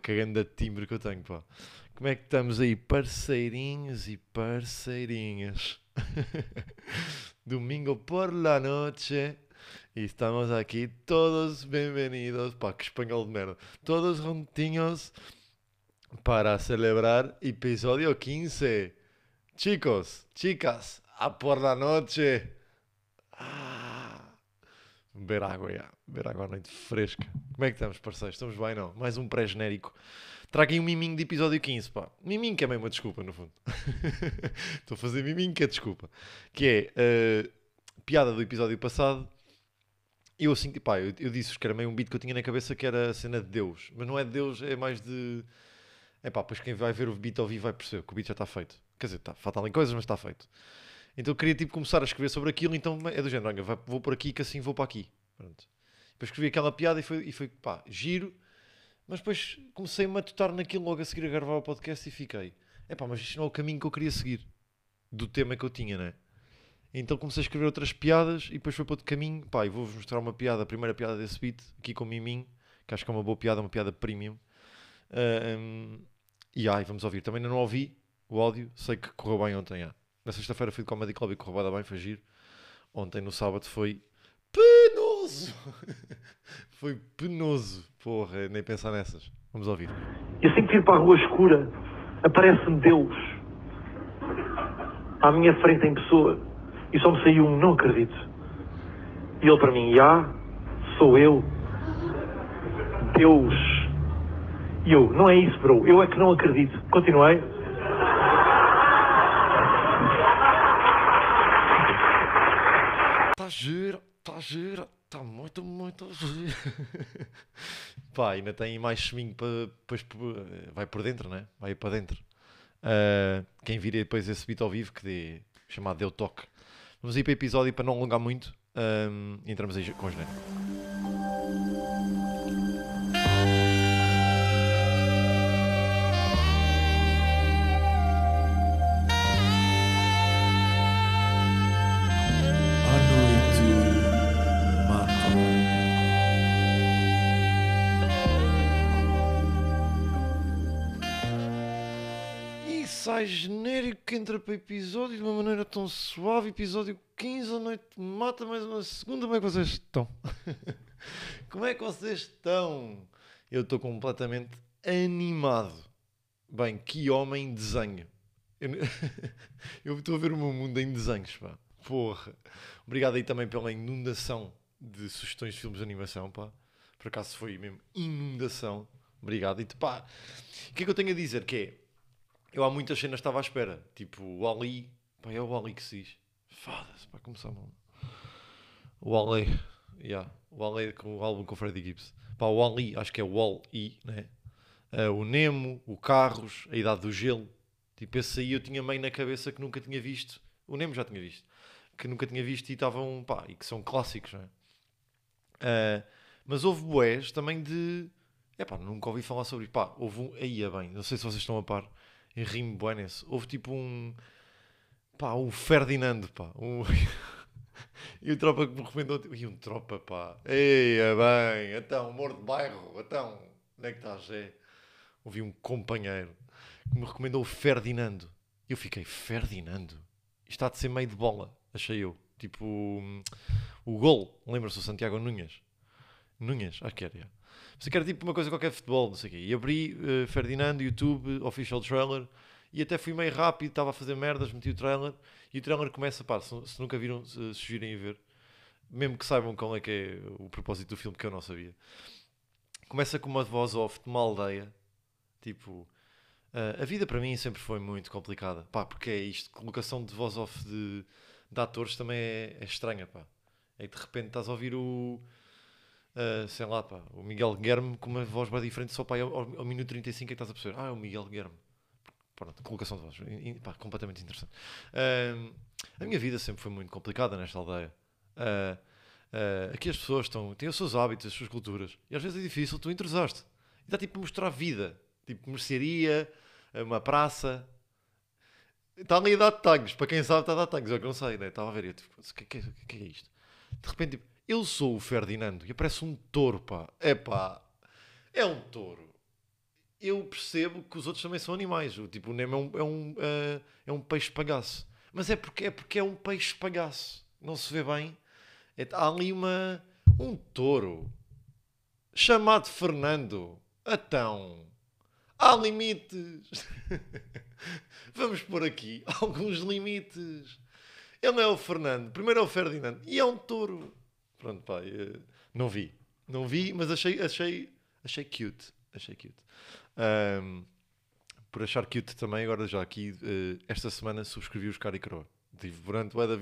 que grande timbre que eu tenho, pá. Como é que estamos aí, parceirinhos e parceirinhas? Domingo por la noche. E estamos aqui todos bem-vindos. Pá, que espanhol de merda. Todos juntinhos para celebrar episódio 15. Chicos, chicas, a por la noche. Ah, beber água, já. Beber água à noite fresca. Como é que estamos, parceiros? Estamos bem, não? Mais um pré-genérico. Traga aí um miminho de episódio 15, pá. Miminho que é meio uma desculpa, no fundo. Estou a fazer miminho que é desculpa. Que é uh, piada do episódio passado. Eu assim, pá, eu, eu disse que era meio um beat que eu tinha na cabeça que era a cena de Deus. Mas não é de Deus, é mais de... É pá, pois quem vai ver o beat ao vivo vai perceber que o beat já está feito. Quer dizer, tá, faltam ali coisas, mas está feito. Então queria tipo começar a escrever sobre aquilo, então é do género, vou por aqui que assim vou para aqui. Pronto. Depois escrevi aquela piada e foi, e foi pá, giro. Mas depois comecei a matutar naquilo logo a seguir a gravar o podcast e fiquei. É pá, mas isto não é o caminho que eu queria seguir. Do tema que eu tinha, né? Então comecei a escrever outras piadas e depois foi para outro caminho. Pá, e vou-vos mostrar uma piada, a primeira piada desse beat, aqui com o Miminho, que acho que é uma boa piada, uma piada premium. Uh, um, e ai, vamos ouvir. Também ainda não ouvi o áudio, sei que correu bem ontem. Já. Na sexta-feira fui de Comedy Club e correu bem, foi giro. Ontem no sábado foi penoso. foi penoso. Porra, nem pensar nessas. Vamos ouvir. E assim que vir para a rua escura, aparece-me Deus. À minha frente em pessoa. E só me saiu um não acredito. E ele para mim, já, sou eu. Deus. E eu, não é isso, bro. Eu é que não acredito. Continuei. Giro, está giro. Está muito, muito giro. Pá, ainda tem mais cheminho para depois vai por dentro, né? Vai para dentro. Uh, quem vir depois esse beat ao vivo que dê, chamado Deu Toque. Vamos ir para o episódio para não alongar muito. Um, entramos aí com o genérico. Sai genérico que entra para episódio de uma maneira tão suave. Episódio 15, a noite mata mais uma segunda. Como é que vocês estão? Como é que vocês estão? Eu estou completamente animado. Bem, que homem desenho. Eu estou a ver o meu mundo em desenhos, pá. Porra. Obrigado aí também pela inundação de sugestões de filmes de animação, pá. Por acaso foi mesmo inundação. Obrigado. E pá, o que é que eu tenho a dizer? Que é, eu há muitas cenas estava à espera. Tipo, o Ali. Pá, é o Ali que se diz. Foda-se, para começar mal. O Ali. Yeah. O Ali com o álbum com o Freddie Gibbs. Pá, o Ali, acho que é o Wall-E, né? Ah, o Nemo, o Carros, a Idade do Gelo. Tipo, esse aí eu tinha meio na cabeça que nunca tinha visto. O Nemo já tinha visto. Que nunca tinha visto e estavam, pá, e que são clássicos, não é? Ah, mas houve boés também de. É pá, nunca ouvi falar sobre. Pá, houve um. Aí é bem, não sei se vocês estão a par. Em rimo buenas. Houve tipo um. Pá, um Ferdinando, pá. Um... e o tropa que me recomendou. E um tropa, pá. Ei, é bem. Então, humor de bairro. Então, onde é que estás? É. Ouvi um companheiro que me recomendou o Ferdinando. E eu fiquei, Ferdinando? Isto há de ser meio de bola, achei eu. Tipo, o gol. Lembra-se do Santiago Nunhas? Nunhas, acho que era. Pensei que era tipo uma coisa qualquer de futebol, não sei o quê. E abri eh, Ferdinando, YouTube, official trailer, e até fui meio rápido, estava a fazer merdas, meti o trailer, e o trailer começa, pá, se, se nunca viram, se, virem a ver, mesmo que saibam qual é que é o propósito do filme, que eu não sabia. Começa com uma voz off de uma aldeia, tipo, ah, a vida para mim sempre foi muito complicada, pá, porque é isto, colocação de voz off de, de atores também é, é estranha, pá. É que de repente estás a ouvir o, ah, sei lá, pá, o Miguel Guilherme com uma voz bem diferente, só pá, ao, ao, minuto 35 é que estás a perceber, ah, é o Miguel Guilherme. Pronto, colocação de voz, pá, completamente interessante. Ah, a minha vida sempre foi muito complicada nesta aldeia. Ah, aqui as pessoas estão, têm os seus hábitos, as suas culturas, e às vezes é difícil tu entrosaste. E dá tipo mostrar vida, tipo mercearia, uma praça. Está ali a dar tangos, para quem sabe está a dar tangos, eu que não sei, né? estava a ver, eu tipo, o que, é que, é- que é isto? De repente, tipo, eu sou o Ferdinando e aparece um touro, pá, é pá, é um touro. eu percebo que os outros também são animais. O, tipo, o Nemo é um, é um, eh, é um peixe palhaço. Mas é porque, é porque é um peixe palhaço. Não se vê bem. É- há ali uma, um touro chamado Fernando. Então, há limites. Vamos pôr aqui alguns limites. Ele não é o Fernando, primeiro é o Ferdinando e é um touro. Pronto, pá, eh, não vi. Não vi, mas achei, achei, achei cute. Achei cute. Ahm, por achar cute também, agora já aqui, eh, esta semana subscrevi os Caricroa. Tive durante da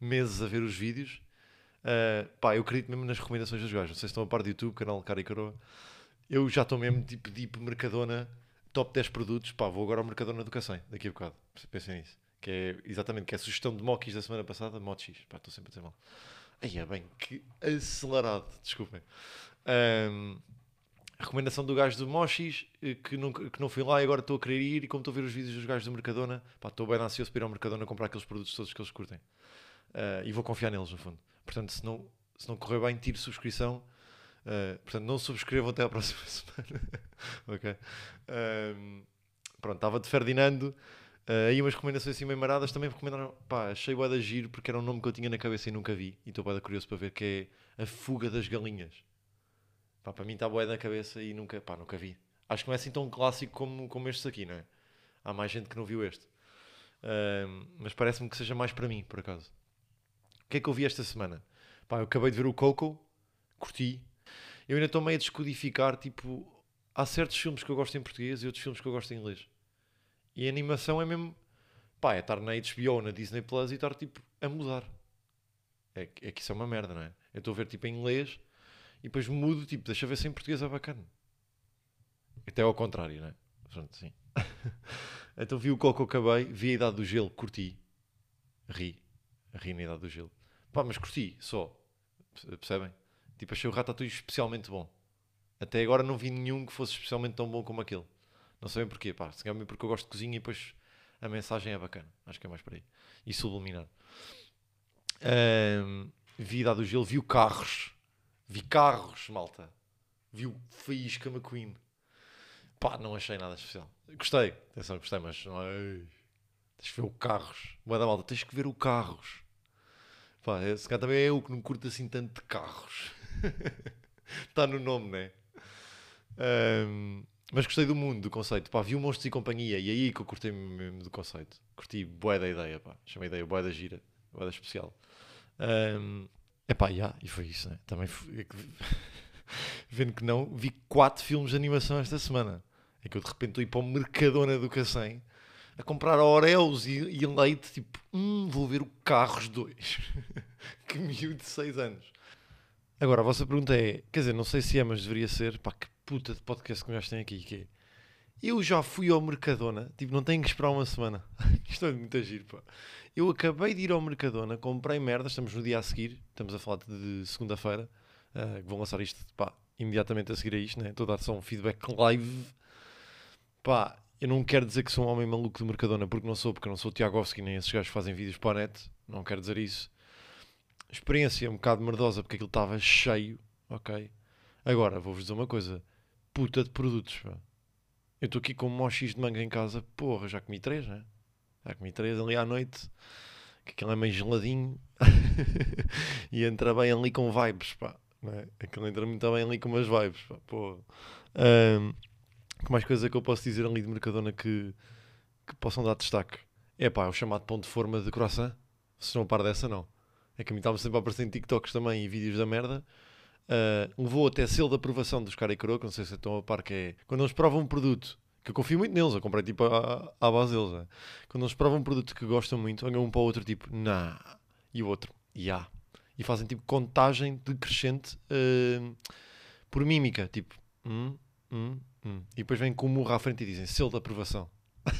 meses a ver os vídeos. Ah, pá, eu acredito mesmo nas recomendações dos gajos. Não sei se estão a par do YouTube, canal Caricaroa. Eu já estou mesmo tipo deep Mercadona, top 10 produtos. Pá, vou agora ao Mercadona do Cacém, daqui a bocado. Pensem nisso. Que é exatamente, que é a sugestão de mochis da semana passada, mochis. Pá, estou sempre a dizer mal. Aí é bem, que acelerado, desculpem. A recomendação do gajo do Mochis, eh, que não, que não fui lá e agora estou a querer ir. E como estou a ver os vídeos dos gajos do Mercadona, estou bem ansioso para ir ao Mercadona comprar aqueles produtos todos que eles curtem. Ah, e vou confiar neles, no fundo. Portanto, se não, se não correr bem, tiro subscrição. Ah, portanto, não subscrevam até à próxima semana. ok? Ahm, pronto, estava de Ferdinando. Aí umas recomendações assim meio maradas também me recomendaram. Pá, achei bué da giro porque era um nome que eu tinha na cabeça e nunca vi. E estou bué da curioso para ver que é A Fuga das Galinhas. Pá, para mim está bué na cabeça e nunca, pá, nunca vi. Acho que não é assim tão clássico como, como estes aqui, não é? Há mais gente que não viu este. Ahm, mas parece-me que seja mais para mim, por acaso. O que é que eu vi esta semana? Pá, eu acabei de ver o Coco, curti. Eu ainda estou meio a descodificar, tipo, há certos filmes que eu gosto em português e outros filmes que eu gosto em inglês. E a animação é mesmo, pá, é estar na HBO na Disney Plus e estar, tipo, a mudar. É, é que isso é uma merda, não é? Eu estou a ver, tipo, em inglês e depois mudo, tipo, deixa ver se em português é bacana. Até ao contrário, não é? Pronto, sim. então vi o Coco, acabei, vi a Idade do Gelo, curti. Ri. Ri na Idade do Gelo. Pá, mas curti, só. Perce- Percebem? Tipo, achei o Ratatouille especialmente bom. Até agora não vi nenhum que fosse especialmente tão bom como aquele. Não sei bem porquê, pá. Se calhar porque eu gosto de cozinha e depois a mensagem é bacana. Acho que é mais por aí. E subliminar. Ahm, vi do Gelo, vi o Carros. Vi Carros, malta. Vi o Faísca McQueen. Pá, não achei nada especial. Gostei, atenção, gostei, mas não é... Tens que ver o Carros. Boa da malta, tens que ver o Carros. Pá, esse cara também é eu que não curto assim tanto de carros. Está no nome, né? Ahm, mas gostei do mundo, do conceito. Pá, vi o Monstros e Companhia e aí que eu curti mesmo do conceito. Curti bué da ideia, pá. Chamei a ideia bué da gira, bué da especial. Um, epá, yeah, e foi isso, né? Também fui- é vendo que não, vi quatro filmes de animação esta semana. É que eu de repente estou a ir para o Mercadona do Cacém a comprar Oreos e, e leite, tipo, hum, vou ver o Carros 2. que miúdo de 6 anos. Agora, a vossa pergunta é, quer dizer, não sei se é, mas deveria ser, pá, que puta de podcast que nós têm aqui, que é, eu já fui ao Mercadona, tipo, não tenho que esperar uma semana. Isto é muito giro, pá. Eu acabei de ir ao Mercadona, comprei merda, estamos no dia a seguir, estamos a falar de segunda-feira, ah, que vão lançar isto, pá, imediatamente a seguir a isto, né? Estou a dar só um feedback live. Pá, eu não quero dizer que sou um homem maluco de Mercadona, porque não sou, porque eu não sou o Tiagovski, nem esses gajos que fazem vídeos para a net, não quero dizer isso. Experiência um bocado merdosa, porque aquilo estava cheio, ok? Agora, vou-vos dizer uma coisa, puta de produtos, pá. Eu estou aqui com um mochis de manga em casa, porra, já comi três, né? Já comi três ali à noite, que aquilo é meio geladinho e entra bem ali com vibes, pá. É? Aquilo entra muito bem ali com umas vibes, pá, porra. Ahm, que mais coisa que eu posso dizer ali de Mercadona que, que possam dar destaque? É pá, o chamado ponto de forma de croissant. Se não par dessa, não. É que a mim estava sempre a aparecer em TikToks também e vídeos da merda. Ah, levou até selo de aprovação dos cara e coroa, não sei se estão a par, que é quando eles provam um produto, que eu confio muito neles, eu comprei tipo à, base deles, né? quando eles provam um produto que gostam muito, olham um para o outro tipo, nah, e o outro, ya. E fazem tipo contagem decrescente ah, por mímica, tipo, hum, hum, hum. E depois vêm com o murro à frente e dizem selo de aprovação.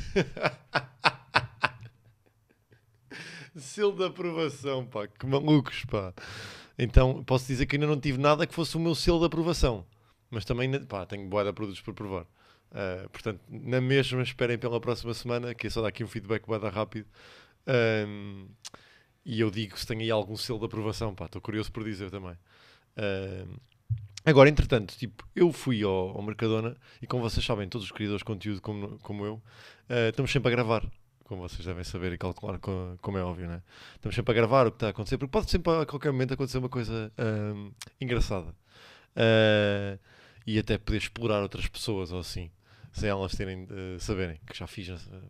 selo de aprovação, pá, que malucos, pá. Então posso dizer que ainda não tive nada que fosse o meu selo de aprovação. Mas também, pá, tenho boa de produtos por provar. Ah, portanto, na mesma, esperem pela próxima semana, que é só dar aqui um feedback boa rápido. Ahm, e eu digo se tem aí algum selo de aprovação, estou curioso por dizer também. Ahm, Agora, entretanto, tipo, eu fui ao, ao Mercadona e como vocês sabem, todos os criadores de conteúdo como, como eu, eh, estamos sempre a gravar. Como vocês devem saber e calcular, co- como é óbvio, né? Estamos sempre a gravar o que está a acontecer, porque pode sempre a qualquer momento acontecer uma coisa ahm, engraçada. Ah, e até poder explorar outras pessoas ou assim, sem elas terem, eh, saberem que já fiz,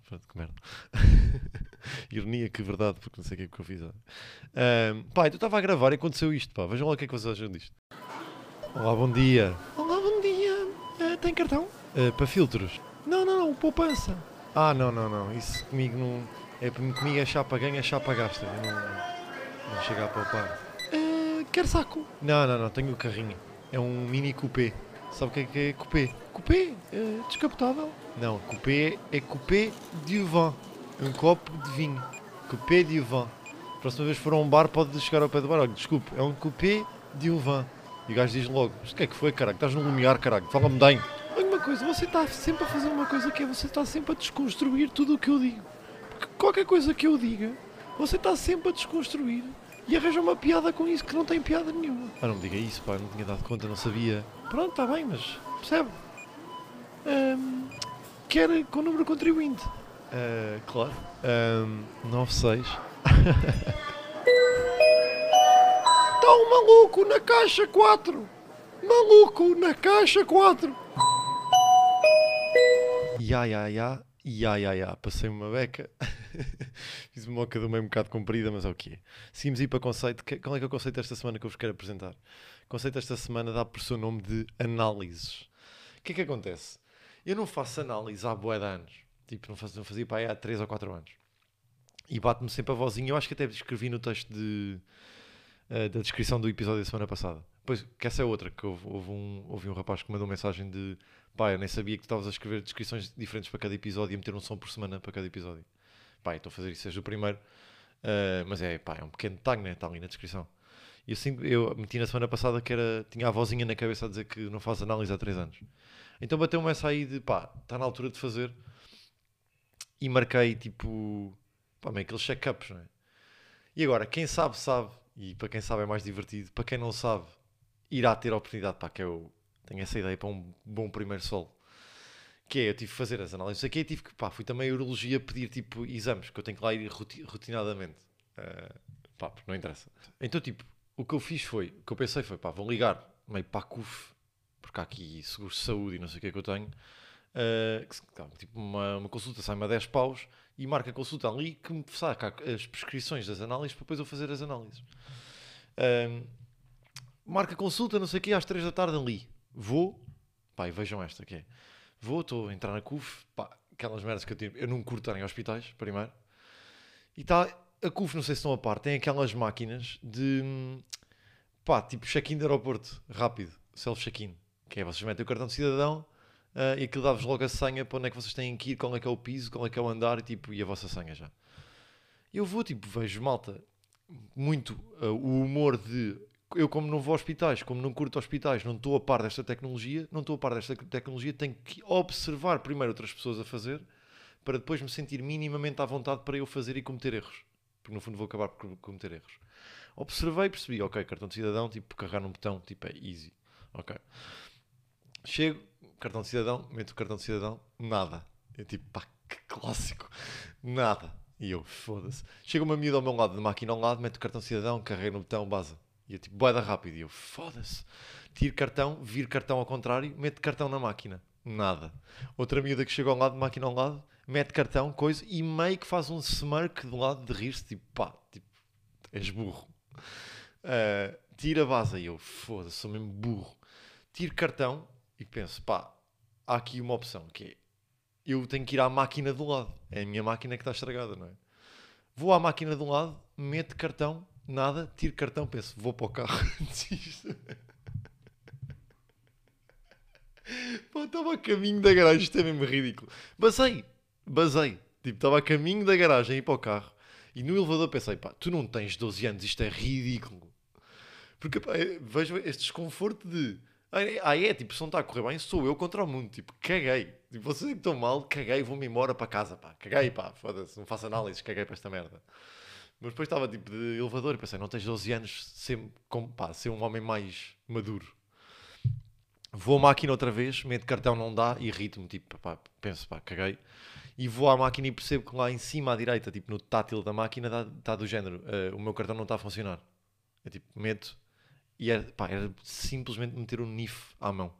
pronto, que merda. Ironia, que verdade, porque não sei o que é que eu fiz. Ahm, pá, então estava a gravar e aconteceu isto, pá. Vejam lá o que é que vocês acham disto. Olá, bom dia. Olá, bom dia. Eh, tem cartão? Para filtros? Não, não, não, poupança. Ah, não, não, não. Isso comigo não. É, comigo é chapa ganha, é chapa gasta. Eu não, não chego a poupar. Eh, quer saco? Não, não, não, tenho o carrinho. É um mini coupé. Sabe o que é que é coupé? Coupé? Eh, descapotável? Não, coupé é coupé de vin. Um copo de vinho. Coupé de vin. Próxima vez que for a um bar, pode chegar ao pé do bar. Olha, desculpe, é um coupé de vin. E o gajo diz logo: o que é que foi, caralho? Estás no lumiar, caralho. Fala-me bem. Coisa, você está sempre a fazer uma coisa que é você está sempre a desconstruir tudo o que eu digo. Porque qualquer coisa que eu diga, você está sempre a desconstruir e arranja uma piada com isso que não tem piada nenhuma. Ah, não me diga isso, pá, não tinha dado conta, não sabia. Pronto, está bem, mas percebe? Ahm, quer com o número contribuinte? Ah, claro. Ahm, 96. Está um maluco na caixa 4! Maluco na caixa 4! Ya, ya, ya, ya, ya, ya. Passei uma beca. Fiz uma moca do meio um bocado comprida, mas é o que. Seguimos aí para conceito. Qual é que é o conceito desta semana que eu vos quero apresentar? O conceito desta semana dá por seu nome de análises. O que é que acontece? Eu não faço análise há bué de anos. Tipo, não, faz, não fazia para aí há 3 ou 4 anos. E bate-me sempre a vozinha. Eu acho que até escrevi no texto de, eh, da descrição do episódio da semana passada. Pois, que essa é outra, que houve, houve um, houve um rapaz que mandou mensagem de pá, eu nem sabia que tu estavas a escrever descrições diferentes para cada episódio e a meter um som por semana para cada episódio. Pá, eu estou a fazer isso desde o primeiro, eh, mas é, pá, é um pequeno detalhe, né? Está ali na descrição. E assim, eu meti na semana passada que era, tinha a vozinha na cabeça a dizer que não faz análise há 3 anos. Então bateu-me essa aí de pá, está na altura de fazer e marquei tipo, pá, meio aqueles check-ups, não é? E agora, quem sabe, sabe, e para quem sabe é mais divertido, para quem não sabe, irá ter oportunidade, pá, que eu tenho essa ideia para um bom primeiro solo. Que é, eu tive que fazer as análises aqui, tive que, pá, fui também a urologia pedir tipo exames, que eu tenho que lá ir roti- rotinadamente. Eh, pá, não interessa. Então, tipo, o que eu fiz foi, o que eu pensei foi, pá, vou ligar meio para a CUF, porque há aqui seguros de saúde e não sei o que é que eu tenho. eh, que tipo, uma, uma consulta sai-me a 10 paus e marca a consulta ali que me saca as prescrições das análises para depois eu fazer as análises. Ahm, marca consulta, não sei o quê, às 3 da tarde ali. Vou, pá, e vejam esta que é. Vou, estou a entrar na CUF, pá, aquelas merdas que eu tenho. Eu não curto estar em hospitais, primeiro. E está, a CUF, não sei se estão a par, tem aquelas máquinas de, pá, tipo check-in de aeroporto, rápido, self-check-in. Que é, vocês metem o cartão de cidadão ah, e aquilo dá-vos logo a senha para onde é que vocês têm que ir, qual é que é o piso, qual é que é o andar e, tipo, e a vossa senha já. Eu vou, tipo, vejo malta, muito ah, o humor de eu como não vou a hospitais, como não curto hospitais, não estou a par desta tecnologia, não estou a par desta tecnologia, tenho que observar primeiro outras pessoas a fazer para depois me sentir minimamente à vontade para eu fazer e cometer erros. Porque no fundo vou acabar por cometer erros. Observei e percebi, ok, cartão de cidadão, tipo, carregar num botão, tipo, é easy. Ok. Chego, cartão de cidadão, meto o cartão de cidadão, nada. Eu tipo, pá, que clássico. Nada. E eu, foda-se. Chega uma miúda ao meu lado, de máquina ao lado, meto o cartão de cidadão, carrego no botão, base. E tipo, boeda rápido. E eu, foda-se. Tiro cartão, viro cartão ao contrário, meto cartão na máquina. Nada. Outra miúda que chega ao lado, máquina ao lado, mete cartão, coisa, e meio que faz um smirk do lado de rir-se, tipo, pá, tipo, és burro. Ah, tira a base. E eu, foda-se, sou mesmo burro. Tiro cartão e penso, pá, há aqui uma opção, que é, eu tenho que ir à máquina do lado. É a minha máquina que está estragada, não é? Vou à máquina um lado, meto cartão, nada, tiro cartão, penso, vou para o carro. Pá, estava a caminho da garagem, isto é mesmo ridículo. Basei, basei. Tipo, estava a caminho da garagem ir para o carro e no elevador pensei, pá, tu não tens 12 anos, isto é ridículo. Porque pá, eu vejo este desconforto de. Ah, é, tipo, se não está a correr bem, sou eu contra o mundo. Tipo, caguei. Tipo, vocês é que estão mal, caguei, vou-me embora para casa, pá. Caguei, pá, foda-se, não faço análises, caguei para esta merda. Mas depois estava tipo de elevador e pensei, não tens 12 anos, ser, com, pá, ser um homem mais maduro. Vou à máquina outra vez, meto cartão, não dá, irrito-me, tipo, pá, penso, pá, caguei. E vou à máquina e percebo que lá em cima à direita, tipo no tátil da máquina, está do género, eh, o meu cartão não está a funcionar. Eu tipo, meto e era, pá, era simplesmente meter um NIF à mão.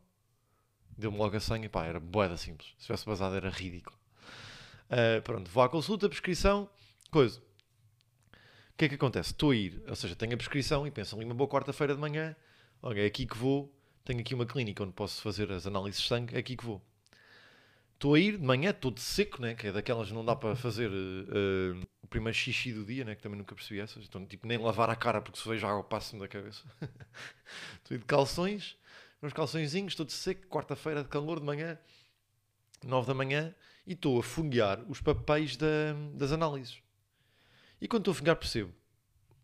Deu-me logo a senha, pá, era boeda simples. Se tivesse basado era ridículo. Uh, pronto, vou à consulta, prescrição, coisa. Que é que acontece? Estou a ir, ou seja, tenho a prescrição e penso ali uma boa quarta-feira de manhã, ok, é aqui que vou, tenho aqui uma clínica onde posso fazer as análises de sangue, é aqui que vou. Estou a ir de manhã, todo seco, né? que é daquelas que não dá para fazer uh, o primeiro xixi do dia, né? que também nunca percebi essas. Então, tipo, nem lavar a cara porque se vejo água passa-me da cabeça. estou de calções, uns calçõezinhos, todo seco, quarta-feira de calor de manhã, nove da manhã, e estou a fungar os papéis da, das análises. E quando estou a fungar percebo,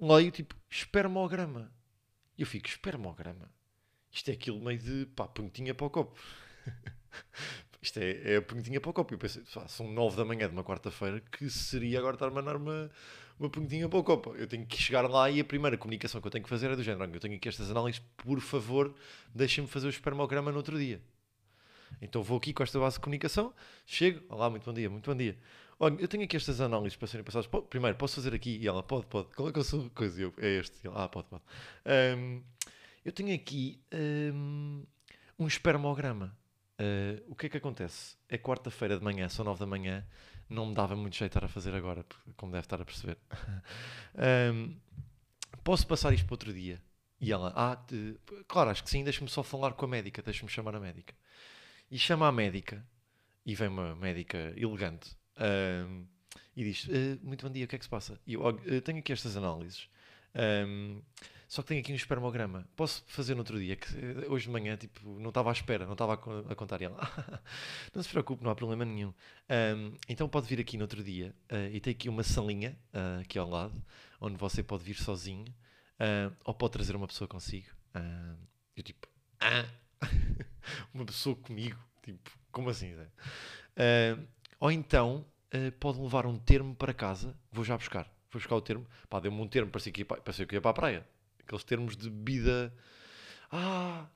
leio tipo espermograma. E eu fico, espermograma? Isto é aquilo meio de pá, pontinha para o copo. Isto é, é a punhetinha para o copo. Eu pensei, são nove da manhã de uma quarta-feira, que seria agora estar a mandar uma, uma punhetinha para o copo. Eu tenho que chegar lá e a primeira comunicação que eu tenho que fazer é do género: eu tenho aqui estas análises, por favor, deixem-me fazer o espermograma no outro dia. Então vou aqui com esta base de comunicação, chego, olá, muito bom dia, muito bom dia. Olha, eu tenho aqui estas análises para serem passadas. Primeiro, posso fazer aqui? E ela, pode, pode. Qual é que eu sou? Coisa, eu, é este. Ela, ah, pode, pode. Um, eu tenho aqui um, um espermograma. Uh, o que é que acontece? É quarta-feira de manhã, são nove da manhã, não me dava muito jeito a fazer agora, como deve estar a perceber. um, posso passar isto para outro dia? E ela, ah, claro, acho que sim, deixa-me só falar com a médica, deixa-me chamar a médica. E chama a médica, e vem uma médica elegante, um, e diz: uh, Muito bom dia, o que é que se passa? E eu uh, tenho aqui estas análises. Um, só que tenho aqui um espermograma. Posso fazer no outro dia? Que eh, hoje de manhã, tipo, não estava à espera, não estava a, contar. E ela, não se preocupe, não há problema nenhum. Um, então pode vir aqui no outro dia uh, e tem aqui uma salinha uh, aqui ao lado, onde você pode vir sozinho uh, ou pode trazer uma pessoa consigo. eu tipo, ah, uma pessoa comigo? Tipo, como assim? ou então pode levar um termo para casa, vou já buscar. Vou buscar o termo. Pá, deu-me um termo, parecia que, ia, parecia que ia para a praia aqueles termos de bebida. Ah,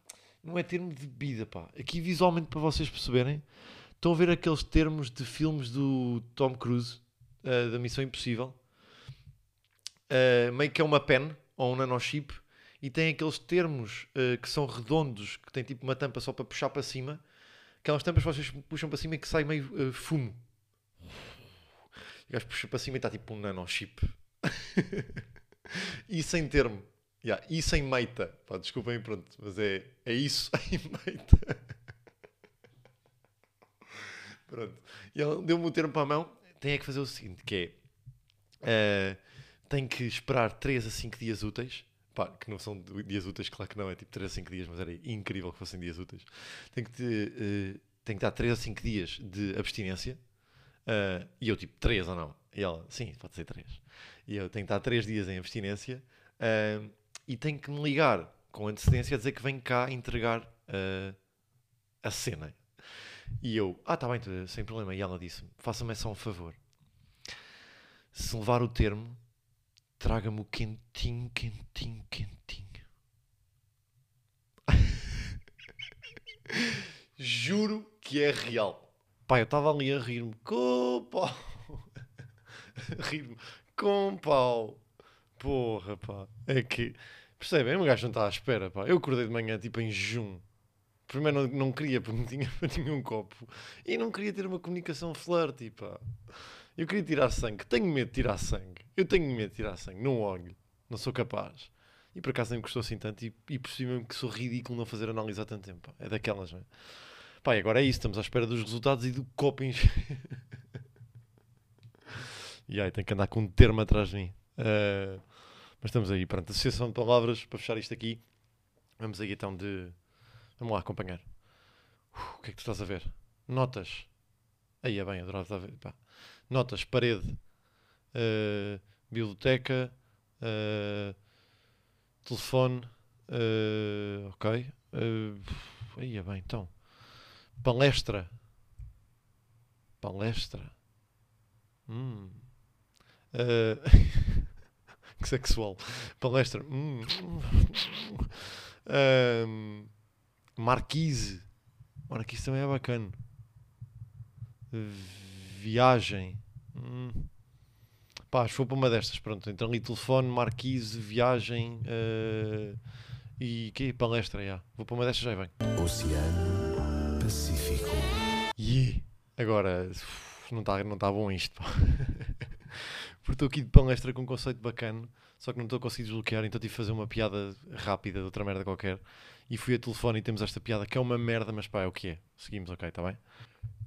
não é termo de bebida, pá. Aqui visualmente para vocês perceberem, estão a ver aqueles termos de filmes do Tom Cruise, uh, da Missão Impossível. Uh, meio que é uma pen ou um nanochip e tem aqueles termos uh, que são redondos, que tem tipo uma tampa só para puxar para cima. Aquelas tampas que vocês puxam para cima e que sai meio fumo. O gajo puxa para cima e está tipo um nanochip. e sem termo. Yeah, e sem meita. Pá, desculpem, pronto, mas é, é isso em meita. pronto. E ele deu-me o termo para a mão. Tem é que fazer o seguinte, que é... Uh, tem que esperar 3 a 5 dias úteis. Pá, que não são dias úteis, claro que não, é tipo 3 a 5 dias, mas era incrível que fossem dias úteis. Tem que, ter, uh, que dar 3 a 5 dias de abstinência. Uh, e eu, tipo, 3 ou não? E ela, sim, pode ser 3. E eu tenho que estar 3 dias em abstinência. Uh, e tem que me ligar com antecedência a dizer que vem cá entregar a cena. E eu, ah, tá bem, sem problema. E ela disse: faça-me só um favor. Se levar o termo, traga-me o quentinho, quentinho, quentinho. Juro que é real. Pá, eu estava ali a rir-me com pau. rir-me com pau. Porra, pá. É que Percebem? O gajo não está à espera, pá. Eu acordei de manhã, tipo, em junho. Primeiro não, não queria, porque não tinha, não tinha um copo. E não queria ter uma comunicação flirty, pá. Eu queria tirar sangue. Tenho medo de tirar sangue. Eu tenho medo de tirar sangue. Não olho. Não sou capaz. E por acaso nem me custou assim tanto. E, e percebi mesmo que sou ridículo não fazer análise há tanto tempo. É daquelas, não é? Pá, e agora é isso. Estamos à espera dos resultados e do copo em... e aí, tenho que andar com um termo atrás de mim. Uh... Mas estamos aí, pronto. Associação de palavras para fechar isto aqui. Vamos aí então de. Vamos lá acompanhar. Uh, o que é que tu estás a ver? Notas. Aí é bem, adorava ver. Pá. Notas, parede, uh, biblioteca, uh, telefone, uh, ok. aí é bem, então. Palestra. Palestra. Hum. que sexual. Palestra. Hum. Um, Marquise. Marquise também é bacana. Viagem. Hum. Pá, acho que vou para uma destas. Pronto, então ali telefone, Marquise, viagem eh, e que palestra. já. Vou para uma destas já e venho. Oceano Pacífico. Yeah. Agora, uf, não está não tá bom isto, pá. Porque estou aqui de palestra com um conceito bacana, só que não estou a conseguir desbloquear, então tive de fazer uma piada rápida de outra merda qualquer. E fui a telefone e temos esta piada que é uma merda, mas pá, é o que é. Seguimos, ok, está bem?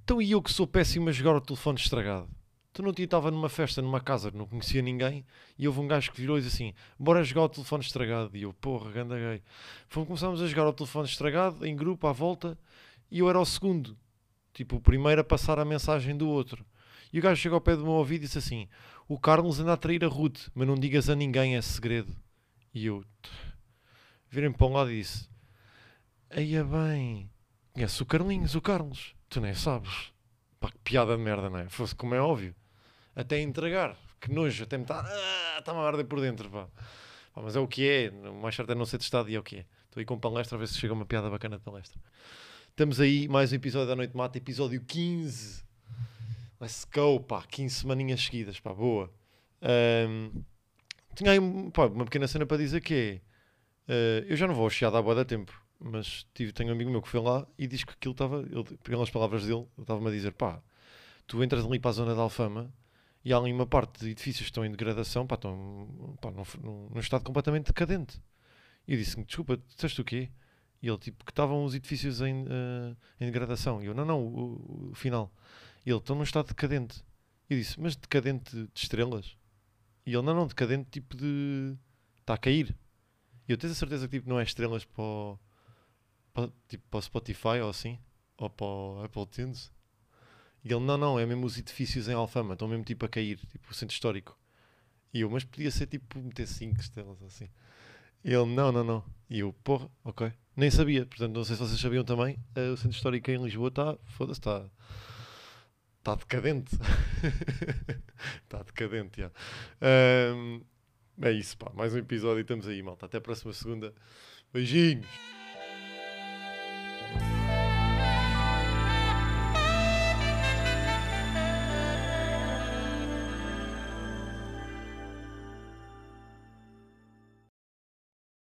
Então e eu que sou péssimo a jogar o telefone estragado? Tu não estava numa festa, numa casa, não conhecia ninguém, e houve um gajo que virou e disse assim: Bora jogar o telefone estragado. E eu, porra, ganda gay. Fomos, começámos a jogar o telefone estragado, em grupo, à volta, e eu era o segundo. Tipo, o primeiro a passar a mensagem do outro. E o gajo chegou ao pé do meu ouvido e disse assim: O Carlos anda a trair a Ruth, mas não digas a ninguém, é segredo. E eu virei-me para um lado e disse: Eia bem, conheces o Carlinhos, o Carlos? Tu nem sabes. Pá, que piada de merda, não é? Fosse como é óbvio. Até entregar, que nojo, até me está. Ah, a arder por dentro, pá. Pá, Mas é o que é, o mais certo é não ser testado e é o que é. Estou aí com palestra a ver se chega uma piada bacana de palestra. Estamos aí, mais um episódio da Noite Mata, episódio 15. Let's go, pá, 15 semaninhas seguidas, pá, boa. Ahm, tinha aí pá, uma pequena cena para dizer que é. eh, eu já não vou ao Chiado boa da tempo, mas tive, tenho um amigo meu que foi lá e diz que aquilo estava, pelas palavras dele, ele estava-me a dizer: pá, tu entras ali para a zona da Alfama e há ali uma parte de edifícios que estão em degradação, pá, estão pá, num, num- num estado completamente decadente. E eu disse-me: desculpa, disseste o quê? E ele, tipo, que estavam os edifícios em, eh, em degradação. E eu, não, não, o, o final. E ele, estão num estado decadente. E eu disse, mas decadente de estrelas? E ele, não, não, decadente tipo de... Está a cair. E eu tenho a certeza que tipo, não é estrelas para o, para, tipo, para o Spotify ou assim? Ou para o Apple Tunes? E ele, não, não, é mesmo os edifícios em Alfama. Estão mesmo tipo a cair. Tipo o centro histórico. E eu, mas podia ser tipo meter 5 estrelas assim. E ele, não, não, não. E eu, porra, ok. Nem sabia. Portanto, não sei se vocês sabiam também. eh, o centro histórico em Lisboa está, foda-se, está... Está decadente. Está decadente, já. Ahm, é isso, pá. Mais um episódio e estamos aí, malta. Até a próxima segunda. Beijinhos.